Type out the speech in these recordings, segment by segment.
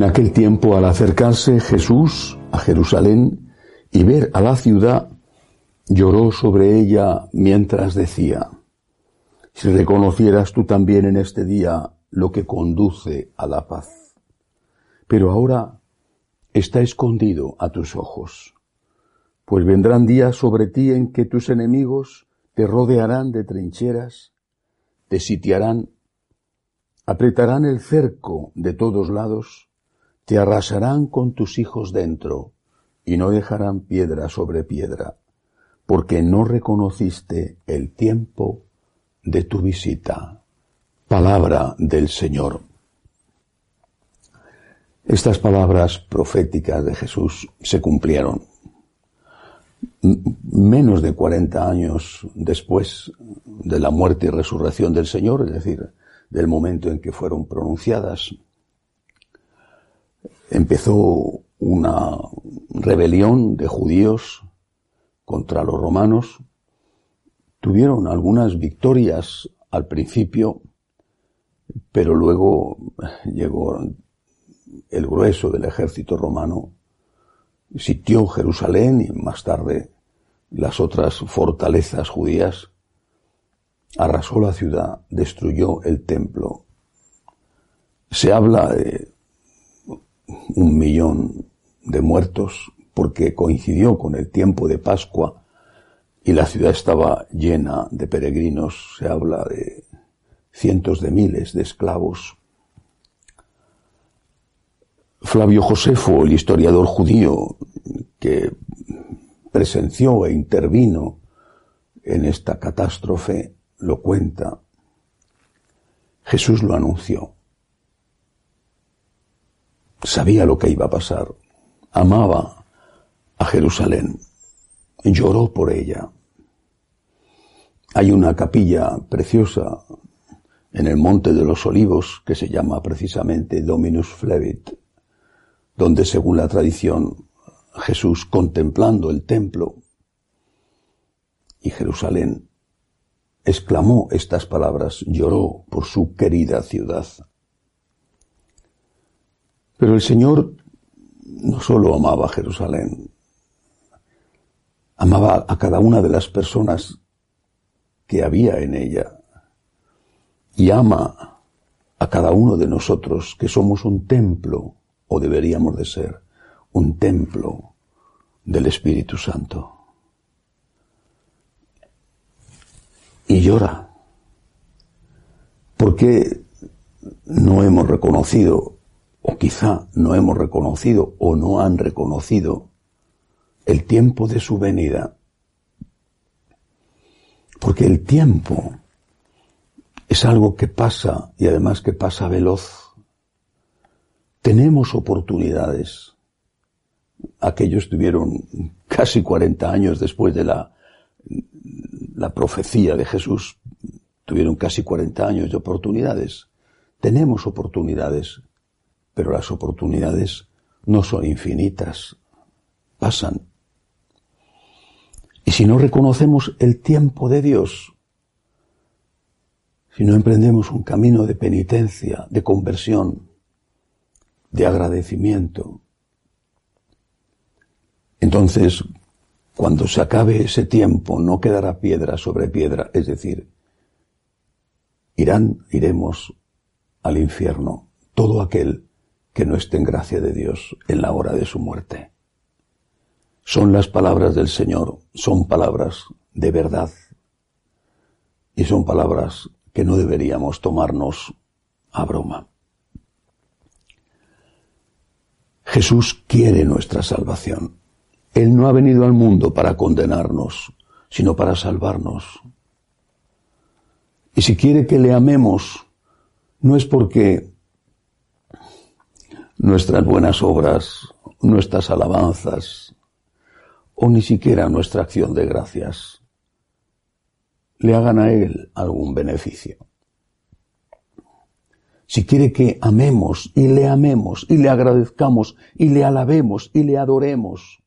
En aquel tiempo, al acercarse Jesús a Jerusalén y ver a la ciudad, lloró sobre ella mientras decía, si reconocieras tú también en este día lo que conduce a la paz. Pero ahora está escondido a tus ojos, pues vendrán días sobre ti en que tus enemigos te rodearán de trincheras, te sitiarán, apretarán el cerco de todos lados, te arrasarán con tus hijos dentro, y no dejarán piedra sobre piedra, porque no reconociste el tiempo de tu visita. Palabra del Señor. Estas palabras proféticas de Jesús se cumplieron menos de 40 años después de la muerte y resurrección del Señor, es decir, del momento en que fueron pronunciadas empezó una rebelión de judíos contra los romanos. Tuvieron algunas victorias al principio, pero luego llegó el grueso del ejército romano, sitió Jerusalén y más tarde las otras fortalezas judías, arrasó la ciudad, destruyó el templo. Se habla de un millón de muertos porque coincidió con el tiempo de Pascua y la ciudad estaba llena de peregrinos. Se habla de cientos de miles de esclavos. Flavio Josefo, el historiador judío que presenció e intervino en esta catástrofe, lo cuenta. Jesús lo anunció sabía lo que iba a pasar, amaba a Jerusalén, lloró por ella. Hay una capilla preciosa en el Monte de los Olivos que se llama precisamente Dominus Flevit, donde según la tradición Jesús contemplando el templo y Jerusalén exclamó estas palabras, lloró por su querida ciudad. Pero el Señor no solo amaba a Jerusalén, amaba a cada una de las personas que había en ella y ama a cada uno de nosotros que somos un templo, o deberíamos de ser, un templo del Espíritu Santo. Y llora, porque no hemos reconocido o quizá no hemos reconocido o no han reconocido el tiempo de su venida. Porque el tiempo es algo que pasa y además que pasa veloz. Tenemos oportunidades. Aquellos tuvieron casi 40 años después de la, la profecía de Jesús, tuvieron casi 40 años de oportunidades. Tenemos oportunidades pero las oportunidades no son infinitas, pasan. Y si no reconocemos el tiempo de Dios, si no emprendemos un camino de penitencia, de conversión, de agradecimiento, entonces cuando se acabe ese tiempo no quedará piedra sobre piedra, es decir, irán, iremos al infierno todo aquel que no esté en gracia de Dios en la hora de su muerte. Son las palabras del Señor, son palabras de verdad y son palabras que no deberíamos tomarnos a broma. Jesús quiere nuestra salvación. Él no ha venido al mundo para condenarnos, sino para salvarnos. Y si quiere que le amemos, no es porque nuestras buenas obras, nuestras alabanzas, o ni siquiera nuestra acción de gracias, le hagan a Él algún beneficio. Si quiere que amemos y le amemos y le agradezcamos y le alabemos y le adoremos,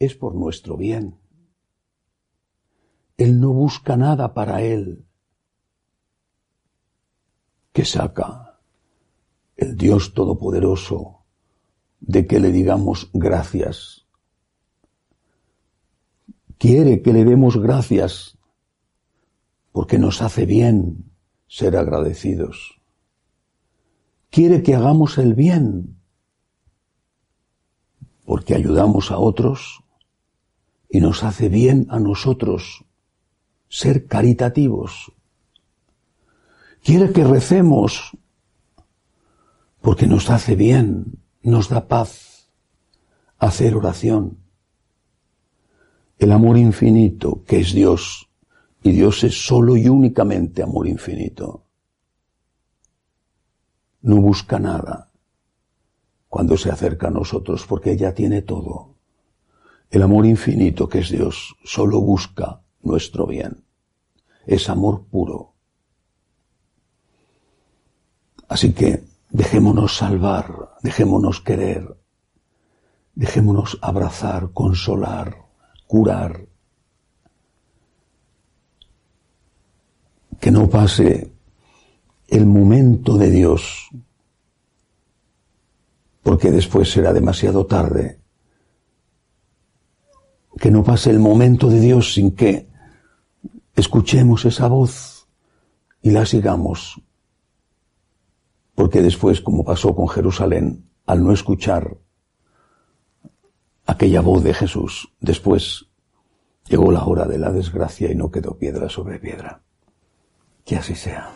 es por nuestro bien. Él no busca nada para Él. ¿Qué saca Dios Todopoderoso de que le digamos gracias? Quiere que le demos gracias porque nos hace bien ser agradecidos. Quiere que hagamos el bien porque ayudamos a otros y nos hace bien a nosotros ser caritativos. Quiere que recemos porque nos hace bien, nos da paz hacer oración. El amor infinito que es Dios y Dios es solo y únicamente amor infinito. No busca nada cuando se acerca a nosotros porque ya tiene todo. El amor infinito que es Dios solo busca nuestro bien. Es amor puro. Así que dejémonos salvar, dejémonos querer, dejémonos abrazar, consolar, curar, que no pase el momento de Dios, porque después será demasiado tarde. Que no pase el momento de Dios sin que escuchemos esa voz y la sigamos. Porque después, como pasó con Jerusalén, al no escuchar aquella voz de Jesús, después llegó la hora de la desgracia y no quedó piedra sobre piedra. Que así sea.